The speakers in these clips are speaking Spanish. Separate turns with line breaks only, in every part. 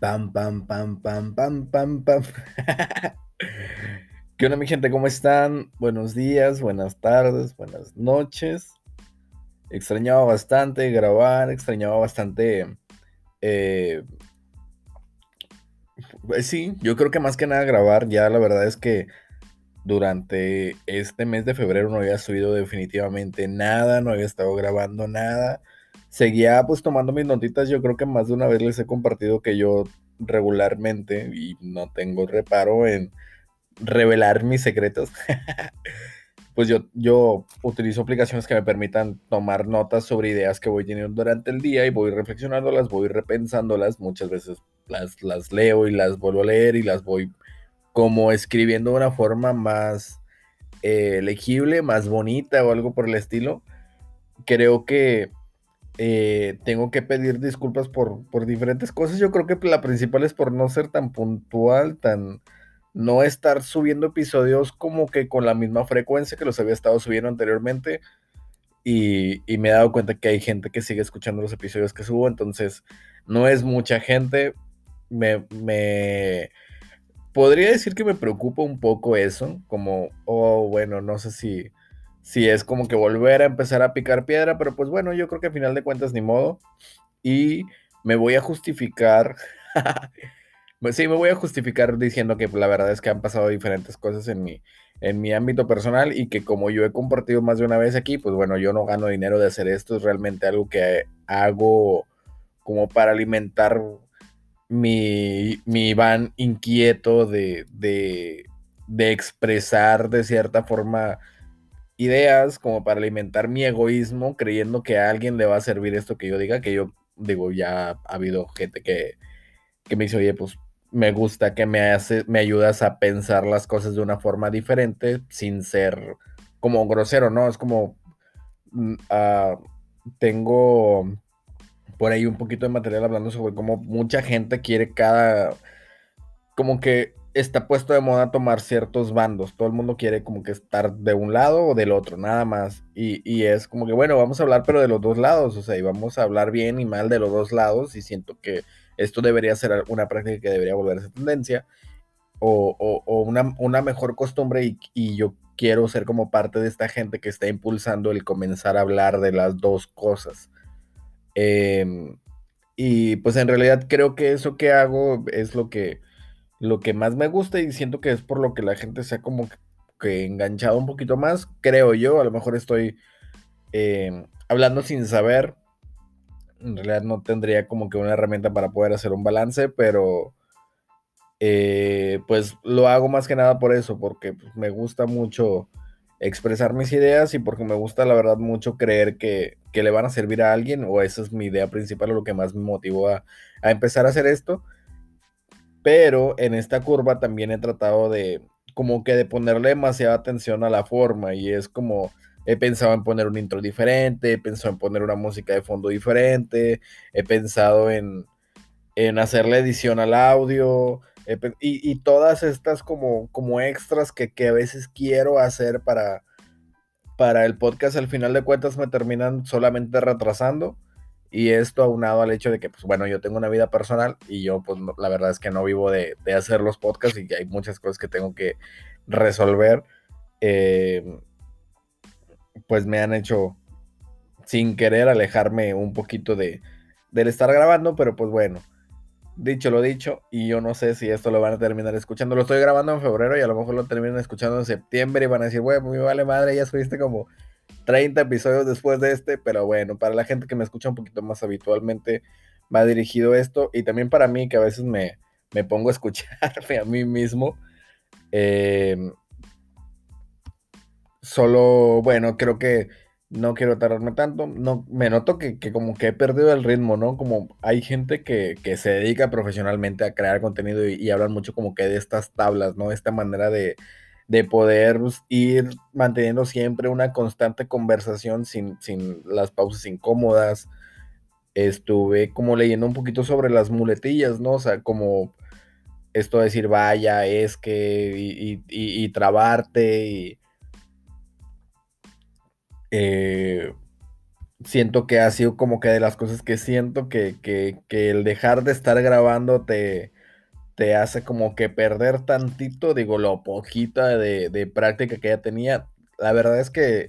Pam, pam, pam, pam, pam, pam, pam. ¿Qué onda mi gente? ¿Cómo están? Buenos días, buenas tardes, buenas noches. Extrañaba bastante grabar, extrañaba bastante... Eh, pues sí, yo creo que más que nada grabar, ya la verdad es que durante este mes de febrero no había subido definitivamente nada, no había estado grabando nada seguía pues tomando mis notitas. Yo creo que más de una vez les he compartido que yo regularmente, y no tengo reparo en revelar mis secretos, pues yo, yo utilizo aplicaciones que me permitan tomar notas sobre ideas que voy teniendo durante el día y voy reflexionándolas, voy repensándolas. Muchas veces las, las leo y las vuelvo a leer y las voy como escribiendo de una forma más eh, legible, más bonita o algo por el estilo. Creo que eh, tengo que pedir disculpas por, por, diferentes cosas. Yo creo que la principal es por no ser tan puntual, tan no estar subiendo episodios como que con la misma frecuencia que los había estado subiendo anteriormente. Y, y, me he dado cuenta que hay gente que sigue escuchando los episodios que subo, entonces no es mucha gente. Me, me podría decir que me preocupa un poco eso, como, oh, bueno, no sé si si es como que volver a empezar a picar piedra, pero pues bueno, yo creo que al final de cuentas ni modo. Y me voy a justificar. Pues sí, me voy a justificar diciendo que la verdad es que han pasado diferentes cosas en mi, en mi ámbito personal y que como yo he compartido más de una vez aquí, pues bueno, yo no gano dinero de hacer esto, es realmente algo que hago como para alimentar mi, mi van inquieto de, de, de expresar de cierta forma ideas como para alimentar mi egoísmo, creyendo que a alguien le va a servir esto que yo diga, que yo digo, ya ha habido gente que, que me dice, oye, pues me gusta que me, hace, me ayudas a pensar las cosas de una forma diferente sin ser como grosero, ¿no? Es como, ah, tengo por ahí un poquito de material hablando sobre cómo mucha gente quiere cada, como que está puesto de moda tomar ciertos bandos. Todo el mundo quiere como que estar de un lado o del otro, nada más. Y, es como que, bueno, vamos a hablar pero de los dos lados, o sea, y vamos a hablar bien y mal de los dos lados. Y siento que esto debería ser una práctica que debería volverse tendencia o, una, mejor costumbre y, yo quiero ser como parte de esta gente que está impulsando el comenzar a hablar de las dos cosas. Em, y pues en realidad creo que eso que hago es lo que lo que más me gusta y siento que es por lo que la gente se ha como que enganchado un poquito más, creo yo, a lo mejor estoy eh, hablando sin saber, en realidad no tendría como que una herramienta para poder hacer un balance, pero eh, pues lo hago más que nada por eso, porque me gusta mucho expresar mis ideas y porque me gusta la verdad mucho creer que, que, le van a servir a alguien, o esa es mi idea principal o lo que más me motivó a, a empezar a hacer esto. Pero en esta curva también he tratado de como que de ponerle demasiada atención a la forma y es como he pensado en poner un intro diferente, he pensado en poner una música de fondo diferente, he pensado en, en hacerle edición al audio y, todas estas como, como extras que, que, a veces quiero hacer para, para el podcast al final de cuentas me terminan solamente retrasando y esto aunado al hecho de que, pues bueno, yo tengo una vida personal y yo, pues la verdad es que no vivo de, hacer los podcasts y hay muchas cosas que tengo que resolver, eh, pues me han hecho sin querer alejarme un poquito de, del estar grabando, pero pues bueno, dicho lo dicho, y yo no sé si esto lo van a terminar escuchando, lo estoy grabando en febrero y a lo mejor lo terminan escuchando en septiembre y van a decir, bueno, me vale madre, ya subiste como 30 episodios después de este, pero bueno, para la gente que me escucha un poquito más habitualmente, va dirigido esto y también para mí que a veces me, me pongo a escucharme a mí mismo. Em, solo, bueno, creo que no quiero tardarme tanto. No, me noto que, como que he perdido el ritmo, ¿no? Como hay gente que, se dedica profesionalmente a crear contenido y, hablan mucho como que de estas tablas, ¿no? Esta manera de, de poder ir manteniendo siempre una constante conversación sin, las pausas incómodas. Estuve como leyendo un poquito sobre las muletillas, ¿no? O sea, como esto de decir vaya, es que, y, y, trabarte, y... Eh, siento que ha sido como que de las cosas que siento que, que, que el dejar de estar grabando te, te hace como que perder tantito, digo, lo poquita de, de práctica que ya tenía. La verdad es que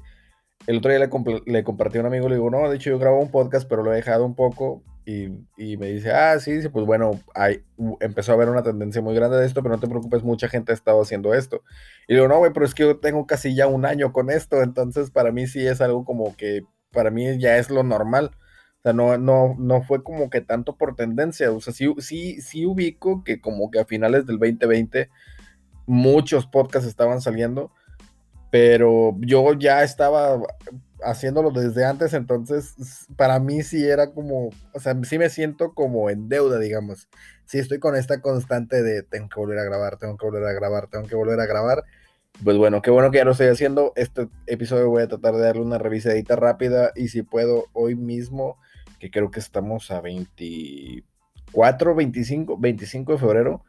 el otro día le, le, compartí a un amigo, le digo, no, de hecho yo grabo un podcast, pero lo he dejado un poco. Y, y me dice, ah, sí, sí, pues bueno, hay, empezó a haber una tendencia muy grande de esto, pero no te preocupes, mucha gente ha estado haciendo esto. Y digo, no, güey, pero es que yo tengo casi ya un año con esto, entonces para mí sí es algo como que, para mí ya es lo normal. O sea, no, no, no fue como que tanto por tendencia. O sea, sí, sí, sí ubico que como que a finales del 2020 muchos podcasts estaban saliendo pero yo ya estaba haciéndolo desde antes, entonces para mí sí era como, o sea, sí me siento como en deuda, digamos. Sí estoy con esta constante de tengo que volver a grabar, tengo que volver a grabar, tengo que volver a grabar. Pues bueno, qué bueno que ya lo estoy haciendo. Este episodio voy a tratar de darle una revisadita rápida y si puedo hoy mismo, que creo que estamos a 24, 25, 25 de febrero,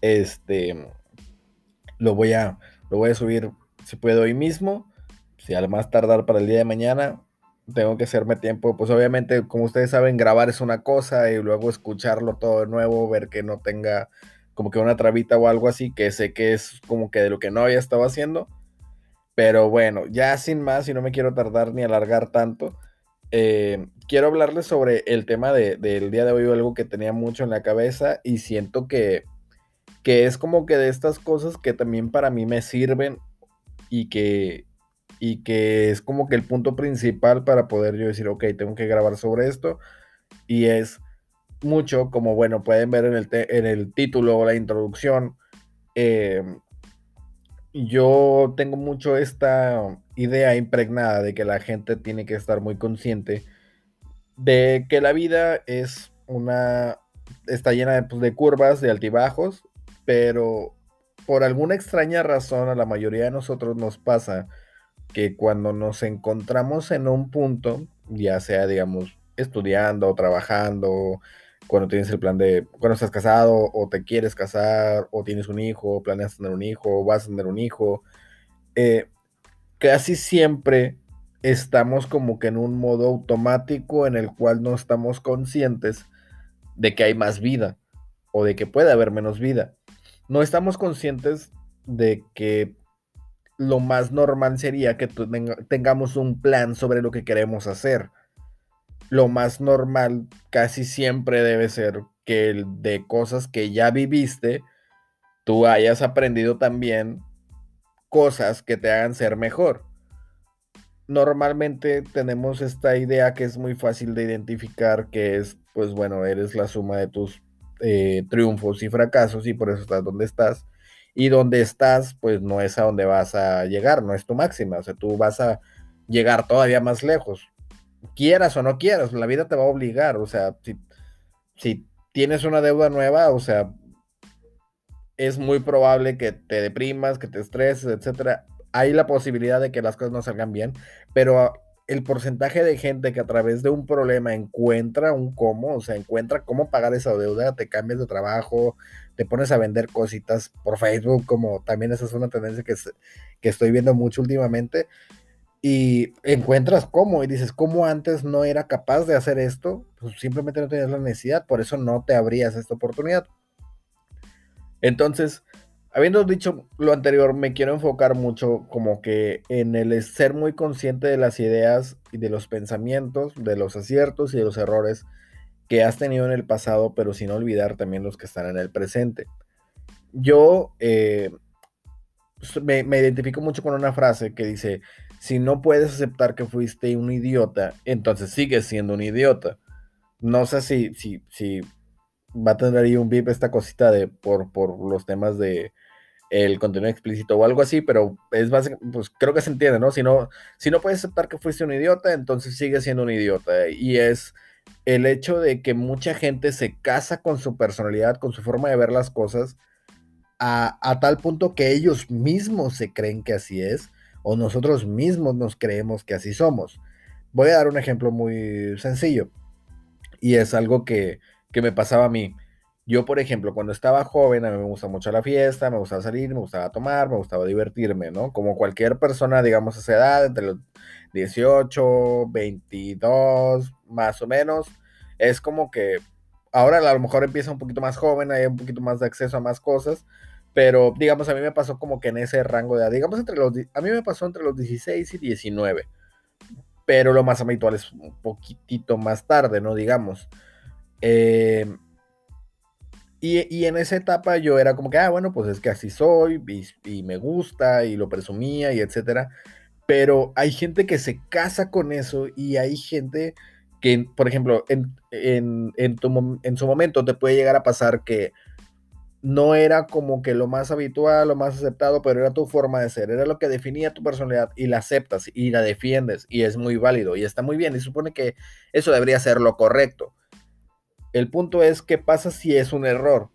este, lo voy a, lo voy a subir si puedo hoy mismo, si al más tardar para el día de mañana, tengo que hacerme tiempo, pues obviamente, como ustedes saben, grabar es una cosa y luego escucharlo todo de nuevo, ver que no tenga como que una trabita o algo así, que sé que es como que de lo que no había estado haciendo. Pero bueno, ya sin más, y no me quiero tardar ni alargar tanto, eh, quiero hablarles sobre el tema de, del día de hoy, algo que tenía mucho en la cabeza y siento que, que es como que de estas cosas que también para mí me sirven y que, y que es como que el punto principal para poder yo decir, ok, tengo que grabar sobre esto. Y es mucho, como bueno, pueden ver en el, en el título o la introducción, eh, yo tengo mucho esta idea impregnada de que la gente tiene que estar muy consciente de que la vida es una, está llena de, pues, de curvas, de altibajos, pero por alguna extraña razón a la mayoría de nosotros nos pasa que cuando nos encontramos en un punto, ya sea, digamos, estudiando, trabajando, cuando tienes el plan de, cuando estás casado o te quieres casar o tienes un hijo, planeas tener un hijo, o vas a tener un hijo, eh, casi siempre estamos como que en un modo automático en el cual no estamos conscientes de que hay más vida o de que puede haber menos vida no estamos conscientes de que lo más normal sería que tengamos un plan sobre lo que queremos hacer. Lo más normal casi siempre debe ser que de cosas que ya viviste, tú hayas aprendido también cosas que te hagan ser mejor. Normalmente tenemos esta idea que es muy fácil de identificar, que es, pues bueno, eres la suma de tus eh, triunfos y fracasos y por eso estás donde estás. Y donde estás, pues no es a donde vas a llegar, no es tu máxima, o sea, tú vas a llegar todavía más lejos. Quieras o no quieras, la vida te va a obligar, o sea, si, si tienes una deuda nueva, o sea, es muy probable que te deprimas, que te estreses, etcétera. Hay la posibilidad de que las cosas no salgan bien, pero el porcentaje de gente que a través de un problema encuentra un cómo, o sea, encuentra cómo pagar esa deuda, te cambias de trabajo, te pones a vender cositas por Facebook, como también esa es una tendencia que, que estoy viendo mucho últimamente, y encuentras cómo, y dices, ¿cómo antes no era capaz de hacer esto? Pues simplemente no tenías la necesidad, por eso no te abrías esta oportunidad. Entonces, Habiendo dicho lo anterior, me quiero enfocar mucho como que en el ser muy consciente de las ideas y de los pensamientos, de los aciertos y de los errores que has tenido en el pasado, pero sin olvidar también los que están en el presente. Yo eh, me, identifico mucho con una frase que dice, si no puedes aceptar que fuiste un idiota, entonces sigues siendo un idiota. No sé si, si, si va a tener ahí un VIP esta cosita de por, por los temas de el contenido explícito o algo así, pero es básicamente, pues creo que se entiende, ¿no? Si no, si no puedes aceptar que fuiste un idiota, entonces sigue siendo un idiota. Y es el hecho de que mucha gente se casa con su personalidad, con su forma de ver las cosas, a, a tal punto que ellos mismos se creen que así es, o nosotros mismos nos creemos que así somos. Voy a dar un ejemplo muy sencillo, y es algo que, que me pasaba a mí. Yo, por ejemplo, cuando estaba joven, a mí me gusta mucho la fiesta, me gustaba salir, me gustaba tomar, me gustaba divertirme, ¿no? Como cualquier persona, digamos, a esa edad, entre los 18, 22, más o menos, es como que ahora a lo mejor empieza un poquito más joven, hay un poquito más de acceso a más cosas, pero digamos, a mí me pasó como que en ese rango de edad, digamos, entre los, a mí me pasó entre los 16 y 19, pero lo más habitual es un poquitito más tarde, ¿no? Digamos. Eh, y, en esa etapa yo era como que, ah, bueno, pues es que así soy y, me gusta y lo presumía y etcétera. Pero hay gente que se casa con eso y hay gente que, por ejemplo, en, en, en su momento te puede llegar a pasar que no era como que lo más habitual, lo más aceptado, pero era tu forma de ser, era lo que definía tu personalidad y la aceptas y la defiendes y es muy válido y está muy bien y supone que eso debería ser lo correcto. El punto es qué pasa si es un error.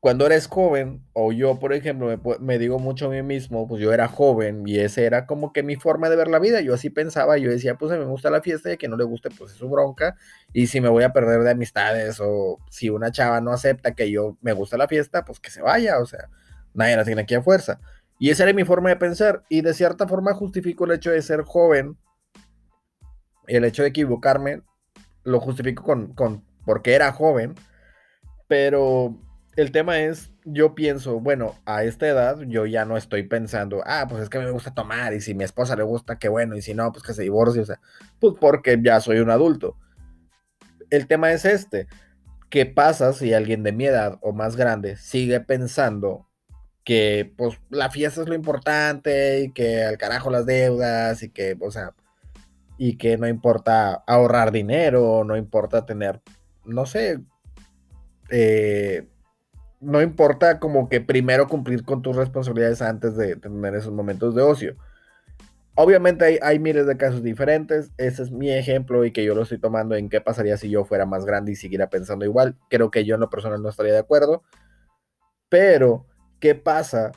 Cuando eres joven, o yo, por ejemplo, me, digo mucho a mí mismo, pues yo era joven y ese era como que mi forma de ver la vida. Yo así pensaba, yo decía, pues a mí me gusta la fiesta y que no le guste, pues es su bronca. Y si me voy a perder de amistades o si una chava no acepta que yo me gusta la fiesta, pues que se vaya. O sea, nadie la tiene aquí a fuerza. Y esa era mi forma de pensar. Y de cierta forma justifico el hecho de ser joven, el hecho de equivocarme, lo justifico con, con porque era joven, pero el tema es, yo pienso, bueno, a esta edad yo ya no estoy pensando, ah, pues es que me gusta tomar y si mi esposa le gusta, qué bueno, y si no, pues que se divorcie, o sea, pues porque ya soy un adulto. El tema es este, ¿qué pasa si alguien de mi edad o más grande sigue pensando que pues la fiesta es lo importante y que al carajo las deudas y que, o sea, y que no importa ahorrar dinero, no importa tener no sé, eh, no importa como que primero cumplir con tus responsabilidades antes de tener esos momentos de ocio. Obviamente hay, hay, miles de casos diferentes, ese es mi ejemplo y que yo lo estoy tomando en qué pasaría si yo fuera más grande y siguiera pensando igual. Creo que yo en lo personal no estaría de acuerdo, pero ¿qué pasa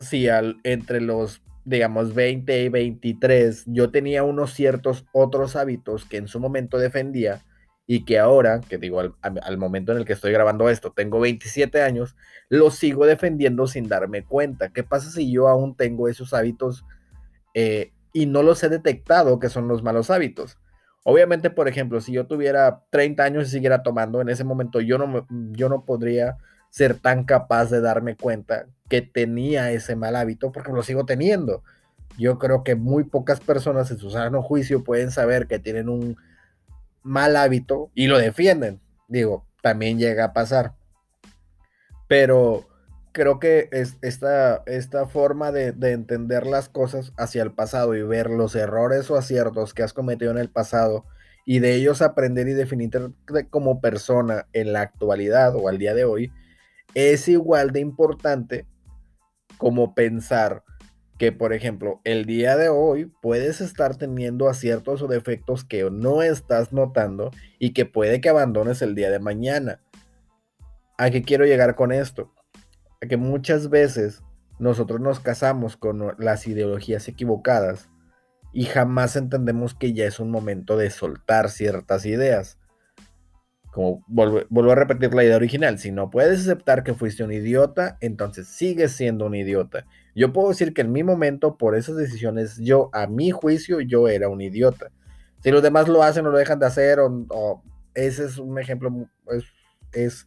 si al, entre los, digamos, 20 y 23 yo tenía unos ciertos otros hábitos que en su momento defendía y que ahora, que digo, al, momento en el que estoy grabando esto, tengo 27 años, lo sigo defendiendo sin darme cuenta. ¿Qué pasa si yo aún tengo esos hábitos eh, y no los he detectado que son los malos hábitos? Obviamente, por ejemplo, si yo tuviera 30 años y siguiera tomando, en ese momento yo no, yo no podría ser tan capaz de darme cuenta que tenía ese mal hábito porque lo sigo teniendo. Yo creo que muy pocas personas en su sano juicio pueden saber que tienen un mal hábito y lo defienden. Digo, también llega a pasar. Pero creo que es esta, esta forma de, entender las cosas hacia el pasado y ver los errores o aciertos que has cometido en el pasado y de ellos aprender y definirte como persona en la actualidad o al día de hoy, es igual de importante como pensar que, por ejemplo, el día de hoy puedes estar teniendo aciertos o defectos que no estás notando y que puede que abandones el día de mañana. ¿A qué quiero llegar con esto? A que muchas veces nosotros nos casamos con las ideologías equivocadas y jamás entendemos que ya es un momento de soltar ciertas ideas. Como vuelvo, a repetir la idea original, si no puedes aceptar que fuiste un idiota, entonces sigues siendo un idiota. Yo puedo decir que en mi momento, por esas decisiones, yo, a mi juicio, yo era un idiota. Si los demás lo hacen o lo dejan de hacer, o, ese es un ejemplo, es, es,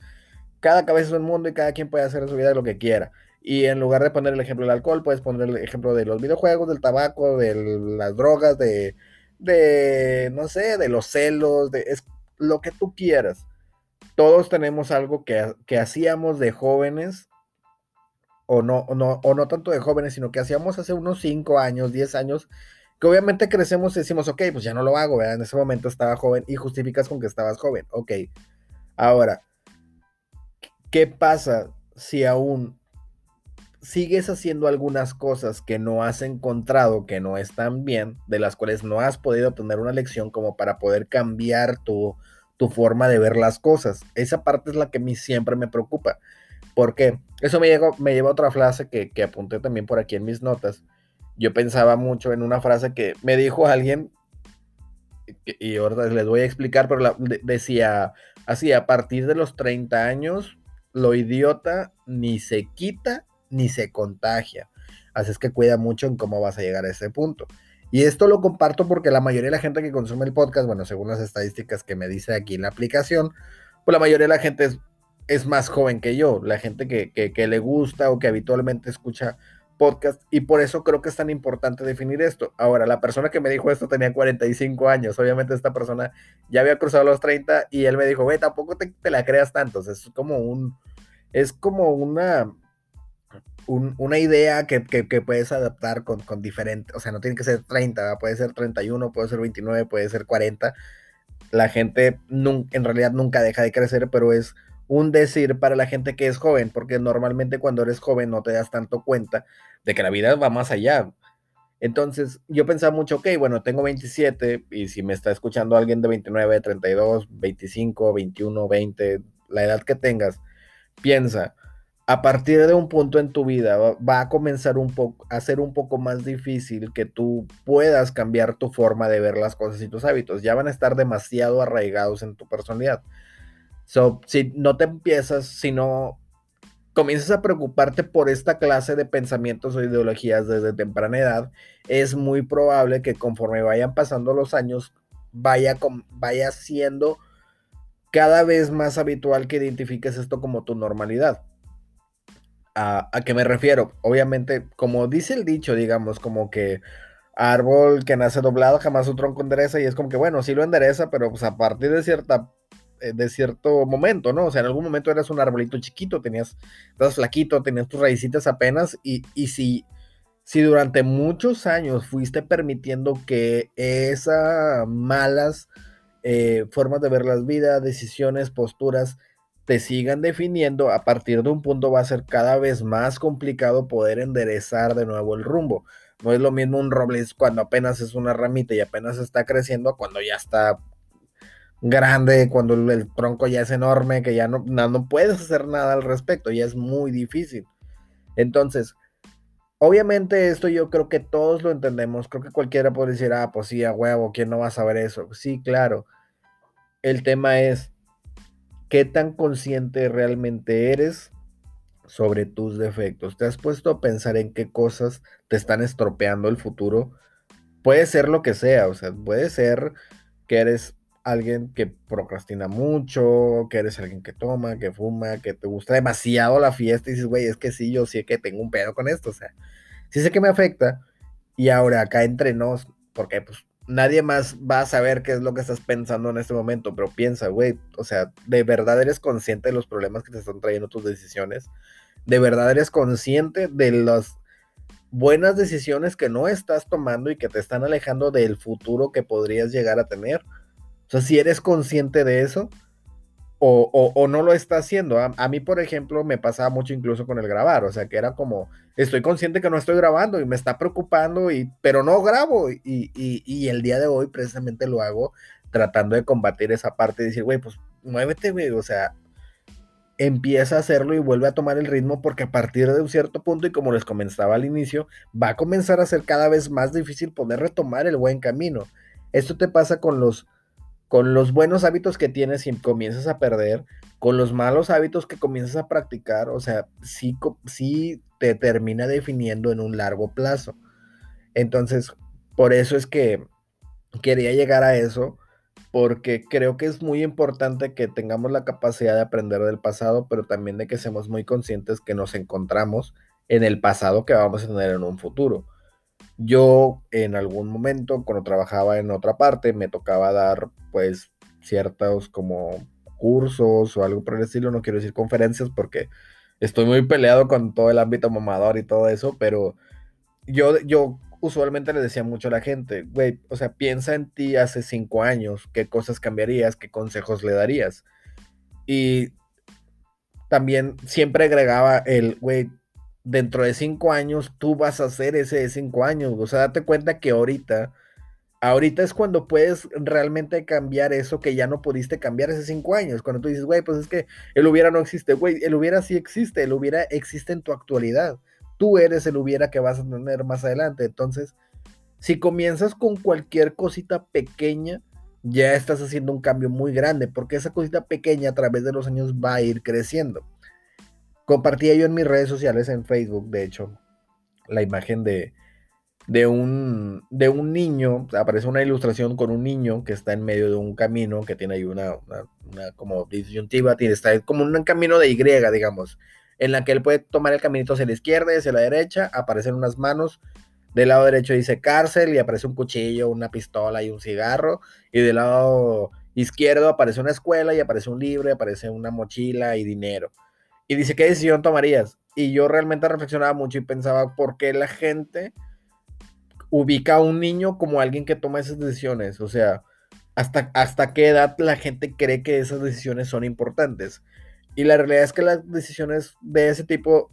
cada cabeza es un mundo y cada quien puede hacer en su vida lo que quiera. Y en lugar de poner el ejemplo del alcohol, puedes poner el ejemplo de los videojuegos, del tabaco, de las drogas, de, de no sé, de los celos, de es lo que tú quieras. Todos tenemos algo que, que hacíamos de jóvenes o no, no, o no tanto de jóvenes, sino que hacíamos hace unos 5 años, 10 años, que obviamente crecemos y decimos, ok, pues ya no lo hago, ¿verdad? En ese momento estaba joven y justificas con que estabas joven, ok. Ahora, ¿qué pasa si aún sigues haciendo algunas cosas que no has encontrado, que no están bien, de las cuales no has podido obtener una lección como para poder cambiar tu, tu forma de ver las cosas? Esa parte es la que a mí siempre me preocupa. Porque eso me, llegó, me lleva a otra frase que, apunté también por aquí en mis notas. Yo pensaba mucho en una frase que me dijo alguien, y, ahora les voy a explicar, pero decía así, a partir de los 30 años lo idiota ni se quita ni se contagia. Así es que cuida mucho en cómo vas a llegar a ese punto. Y esto lo comparto porque la mayoría de la gente que consume el podcast, bueno, según las estadísticas que me dice aquí en la aplicación, pues la mayoría de la gente es, más joven que yo, la gente que, le gusta o que habitualmente escucha podcast y por eso creo que es tan importante definir esto. Ahora, la persona que me dijo esto tenía 45 años, obviamente esta persona ya había cruzado los 30 y él me dijo, güey, tampoco te, te, la creas tanto, es como un, es como una, una idea que, puedes adaptar con, con diferentes, o sea, no tiene que ser 30, puede ser 31, puede ser 29, puede ser 40. La gente en realidad nunca deja de crecer, pero es un decir para la gente que es joven, porque normalmente cuando eres joven no te das tanto cuenta de que la vida va más allá. Entonces yo pensaba mucho, ok, bueno, tengo 27 y si me está escuchando alguien de 29, 32, 25, 21, 20, la edad que tengas, piensa, a partir de un punto en tu vida va, a comenzar un poco a ser un poco más difícil que tú puedas cambiar tu forma de ver las cosas y tus hábitos. Ya van a estar demasiado arraigados en tu personalidad. So, si no te empiezas, si no comienzas a preocuparte por esta clase de pensamientos o ideologías desde temprana edad, es muy probable que conforme vayan pasando los años vaya, vaya siendo cada vez más habitual que identifiques esto como tu normalidad. ¿A, qué me refiero? Obviamente, como dice el dicho, digamos, como que árbol que nace doblado jamás su tronco endereza y es como que, bueno, sí lo endereza, pero pues a partir de cierta eh, de cierto momento, ¿no? O sea, en algún momento eras un arbolito chiquito, tenías, estabas flaquito, tenías tus raícitas apenas y, y si, si durante muchos años fuiste permitiendo que esas malas eh, formas de ver las vidas, decisiones, posturas, te sigan definiendo, a partir de un punto va a ser cada vez más complicado poder enderezar de nuevo el rumbo. No es lo mismo un roble cuando apenas es una ramita y apenas está creciendo, cuando ya está grande, cuando el, tronco ya es enorme, que ya no, no, puedes hacer nada al respecto, ya es muy difícil. Entonces, obviamente esto yo creo que todos lo entendemos, creo que cualquiera puede decir, ah, pues sí, a huevo, ¿quién no va a saber eso? Sí, claro. El tema es, ¿Qué tan consciente realmente eres sobre tus defectos? ¿Te has puesto a pensar en qué cosas te están estropeando el futuro? Puede ser lo que sea, o sea, puede ser que eres alguien que procrastina mucho, que eres alguien que toma, que fuma, que te gusta demasiado la fiesta y dices, güey, es que sí, yo sí que tengo un pedo con esto, o sea, sí sé que me afecta y ahora acá entre nos, porque pues nadie más va a saber qué es lo que estás pensando en este momento, pero piensa, güey, o sea, ¿de verdad eres consciente de los problemas que te están trayendo tus decisiones? ¿De verdad eres consciente de las buenas decisiones que no estás tomando y que te están alejando del futuro que podrías llegar a tener? O sea, si eres consciente de eso, o, no lo está haciendo. A, mí, por ejemplo, me pasaba mucho incluso con el grabar, o sea, que era como, estoy consciente que no estoy grabando y me está preocupando, y, pero no grabo. Y, y, el día de hoy precisamente lo hago tratando de combatir esa parte y decir, güey, pues muévete, güey, o sea, empieza a hacerlo y vuelve a tomar el ritmo porque a partir de un cierto punto, y como les comenzaba al inicio, va a comenzar a ser cada vez más difícil poder retomar el buen camino. Esto te pasa con los con los buenos hábitos que tienes y comienzas a perder, con los malos hábitos que comienzas a practicar, o sea, sí, sí te termina definiendo en un largo plazo. Entonces, por eso es que quería llegar a eso, porque creo que es muy importante que tengamos la capacidad de aprender del pasado, pero también de que seamos muy conscientes que nos encontramos en el pasado que vamos a tener en un futuro. Yo en algún momento, cuando trabajaba en otra parte, me tocaba dar pues ciertos como cursos o algo por el estilo, no quiero decir conferencias porque estoy muy peleado con todo el ámbito mamador y todo eso, pero yo, yo usualmente le decía mucho a la gente, güey, o sea, piensa en ti hace cinco años, qué cosas cambiarías, qué consejos le darías. Y también siempre agregaba el, güey, dentro de cinco años tú vas a hacer ese de cinco años. O sea, date cuenta que ahorita, ahorita es cuando puedes realmente cambiar eso que ya no pudiste cambiar hace cinco años. Cuando tú dices, güey, pues es que el hubiera no existe. Güey, el hubiera sí existe. El hubiera existe en tu actualidad. Tú eres el hubiera que vas a tener más adelante. Entonces, si comienzas con cualquier cosita pequeña, ya estás haciendo un cambio muy grande, porque esa cosita pequeña a través de los años va a ir creciendo. Compartía yo en mis redes sociales, en Facebook, de hecho, la imagen de, de, un, de un niño, aparece una ilustración con un niño que está en medio de un camino, que tiene ahí una, una, como disyuntiva, tiene, está como un camino de Y, digamos, en la que él puede tomar el caminito hacia la izquierda y hacia la derecha, aparecen unas manos, del lado derecho dice cárcel y aparece un cuchillo, una pistola y un cigarro, y del lado izquierdo aparece una escuela y aparece un libro, aparece una mochila y dinero. Y dice, ¿qué decisión tomarías? Y yo realmente reflexionaba mucho y pensaba, ¿por qué la gente ubica a un niño como alguien que toma esas decisiones? O sea, ¿hasta, hasta qué edad la gente cree que esas decisiones son importantes? Y la realidad es que las decisiones de ese tipo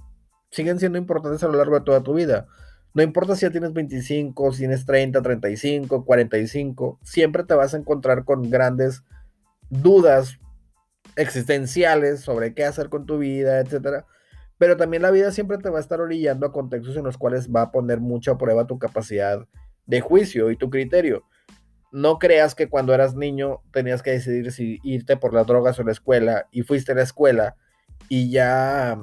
siguen siendo importantes a lo largo de toda tu vida. No importa si ya tienes 25, si tienes 30, 35, 45, siempre te vas a encontrar con grandes dudas existenciales sobre qué hacer con tu vida, etc. Pero también la vida siempre te va a estar orillando a contextos en los cuales va a poner mucho a prueba tu capacidad de juicio y tu criterio. No creas que cuando eras niño tenías que decidir si irte por las drogas o la escuela y fuiste a la escuela y ya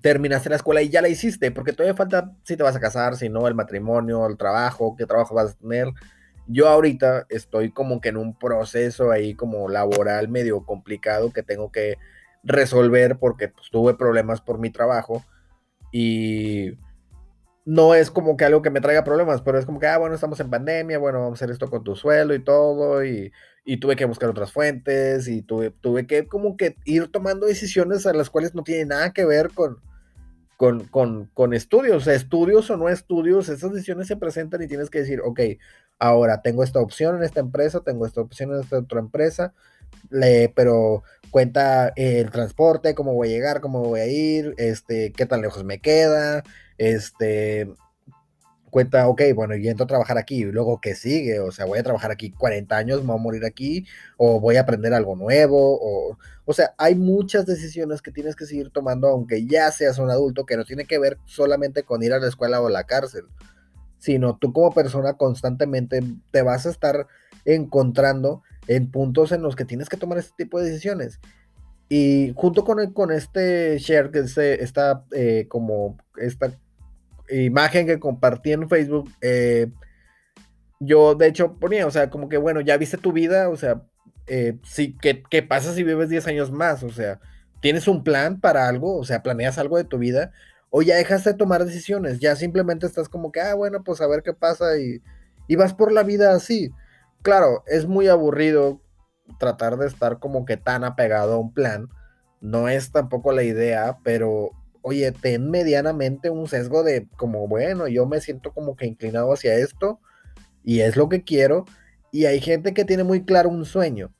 terminaste la escuela y ya la hiciste, porque todavía falta si te vas a casar, si no, el matrimonio, el trabajo, qué trabajo vas a tener. Yo ahorita estoy como que en un proceso ahí como laboral medio que tengo que resolver porque pues, tuve problemas por mi trabajo y no es como que algo que me traiga problemas, pero es como que, ah, bueno, estamos en pandemia, bueno, vamos a hacer esto con tu suelo y todo, y, y tuve que buscar otras fuentes, y tuve, tuve que como que ir tomando decisiones a las cuales no tienen nada que ver con, con, con, con estudios, o sea, estudios o no estudios, esas decisiones se presentan y tienes que decir, ok, ahora tengo esta opción en esta empresa, tengo esta opción en esta otra empresa, le, pero cuenta el transporte, cómo voy a llegar, cómo voy a ir, este, qué tan lejos me queda, este, cuenta, ok, bueno, yo entro a trabajar aquí, y luego qué sigue, o sea, voy a trabajar aquí 40 años, me voy a morir aquí, o voy a aprender algo nuevo, o, o sea, hay muchas decisiones que tienes que seguir tomando, aunque ya seas un adulto, que no tiene que ver solamente con ir a la escuela o a la cárcel, sino tú como persona constantemente te vas a estar encontrando en puntos en los que tienes que tomar este tipo de decisiones. Y junto con, con este share, que es esta, eh, como esta imagen que compartí en Facebook, eh, yo de hecho ponía, o sea, como que bueno, ya viste tu vida, o sea, eh, sí, ¿qué, ¿qué, pasa si vives 10 años más? O sea, ¿tienes un plan para algo? O sea, ¿planeas algo de tu vida? O ya dejas de tomar decisiones, ya simplemente estás como que, ah, bueno, pues a ver qué pasa y, y vas por la vida así. Claro, es muy aburrido tratar de estar como que tan apegado a un plan. No es tampoco la idea, pero oye, ten medianamente un sesgo de como, bueno, yo me siento como que inclinado hacia esto y es lo que quiero. Y hay gente que tiene muy claro un sueño,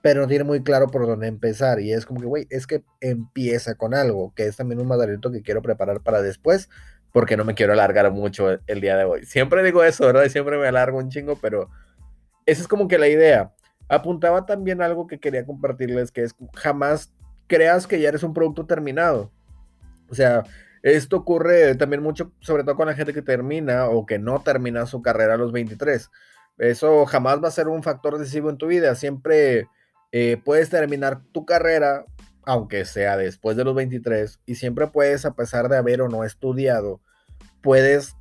pero no tiene muy claro por dónde empezar. Y es como que, güey, es que empieza con algo, que es también un madalito que quiero preparar para después, porque no me quiero alargar mucho el, día de hoy. Siempre digo eso, ¿verdad? Siempre me alargo un chingo, pero esa es como que la idea. Apuntaba también algo que quería compartirles, que es jamás creas que ya eres un producto terminado. O sea, esto ocurre también mucho, sobre todo con la gente que termina o que no termina su carrera a los 23. Eso jamás va a ser un factor decisivo en tu vida. Siempre eh, puedes terminar tu carrera, aunque sea después de los 23, y siempre puedes, a pesar de haber o no estudiado, puedes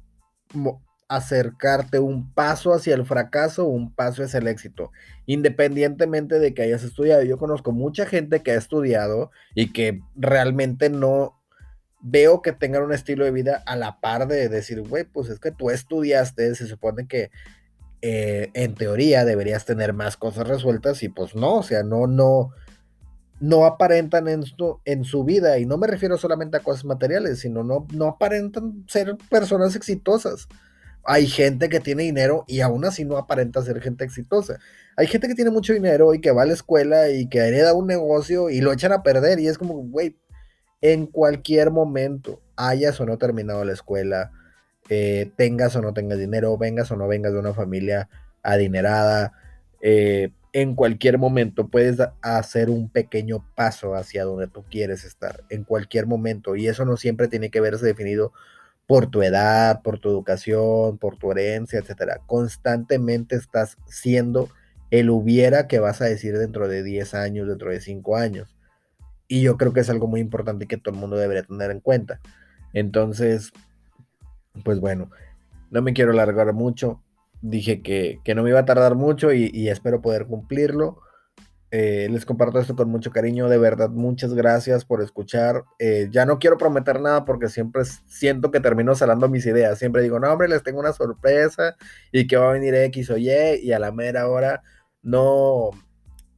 acercarte un paso hacia el fracaso o un paso hacia el éxito, independientemente de que hayas estudiado. Yo conozco mucha gente que ha estudiado y que realmente no veo que tengan un estilo de vida a la par de decir, güey, pues es que tú estudiaste, se supone que eh, en teoría deberías tener más cosas resueltas y pues no, o sea, no, no, no aparentan en su, en su vida, y no me refiero solamente a cosas materiales, sino no, no aparentan ser personas exitosas. Hay gente que tiene dinero y aún así no aparenta ser gente exitosa. Hay gente que tiene mucho dinero y que va a la escuela y que hereda un negocio y lo echan a perder y es como, güey, en cualquier momento, hayas o no terminado la escuela, eh, tengas o no tengas dinero, vengas o no vengas de una familia adinerada, eh, en cualquier momento puedes hacer un pequeño paso hacia donde tú quieres estar, en cualquier momento. Y eso no siempre tiene que verse definido por tu edad, por tu educación, por tu herencia, etc. Constantemente estás siendo el hubiera que vas a decir dentro de 10 años, dentro de 5 años. Y yo creo que es algo muy importante que todo el mundo debería tener en cuenta. Entonces, pues bueno, no me quiero alargar mucho. Dije que, no me iba a tardar mucho y, espero poder cumplirlo. Eh, les comparto esto con mucho cariño, de verdad, muchas gracias por escuchar. Eh, ya no quiero prometer nada porque siempre siento que termino salando mis ideas. Siempre digo, no, hombre, les tengo una sorpresa y que va a venir X o Y y a la mera hora no,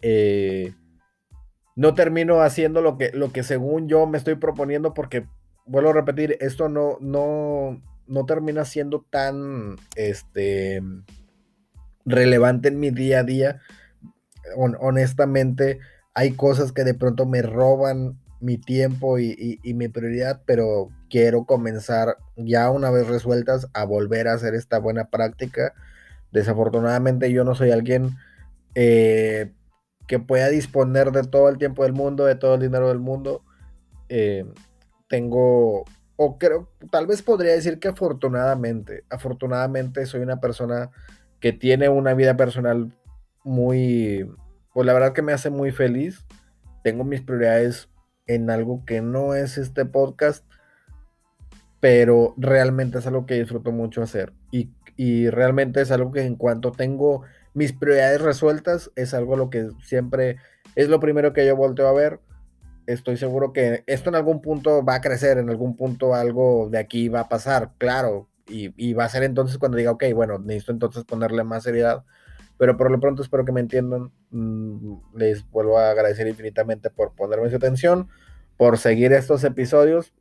eh, no termino haciendo lo que, lo que según yo me estoy proponiendo porque, vuelvo a repetir, esto no, no, no termina siendo tan este, relevante en mi día a día. Honestamente, hay cosas que de pronto me roban mi tiempo y, mi prioridad, pero quiero comenzar ya una vez resueltas a volver a hacer esta buena práctica. Desafortunadamente yo no soy alguien eh, que pueda disponer de todo el tiempo del mundo, de todo el dinero del mundo. Eh, tengo o creo, tal vez podría decir que afortunadamente, afortunadamente soy una persona que tiene una vida personal muy, pues la verdad que me hace muy feliz. Tengo mis prioridades en algo que no es este podcast, pero realmente es algo que disfruto mucho hacer. Y, y realmente es algo que en cuanto tengo mis prioridades resueltas, es algo lo que siempre es lo primero que yo volteo a ver estoy seguro que esto en algún punto va a crecer, en algún punto algo de aquí va a pasar, claro, y, va a ser entonces cuando diga, ok, bueno, necesito entonces ponerle más seriedad, pero por lo pronto espero que me entiendan, mm, les vuelvo a agradecer infinitamente por ponerme su atención, por seguir estos episodios,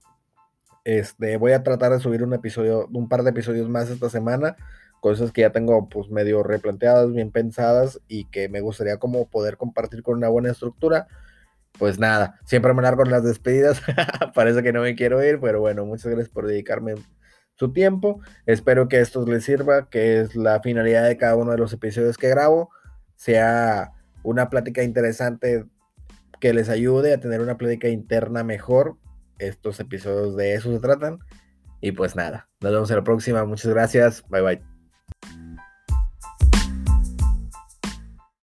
este, voy a tratar de subir un episodio, un par de episodios más esta semana, cosas que ya tengo pues medio replanteadas, bien pensadas y que me gustaría como poder compartir con una buena estructura. Pues nada, siempre me largo en las despedidas. Parece que no me quiero ir, pero bueno, muchas gracias por dedicarme su tiempo. Espero que esto les sirva, que es la finalidad de cada uno de los episodios que grabo. Sea una plática interesante que les ayude a tener una plática interna mejor. Estos episodios de eso se tratan. Y pues nada, nos vemos en la próxima. Muchas gracias. Bye bye.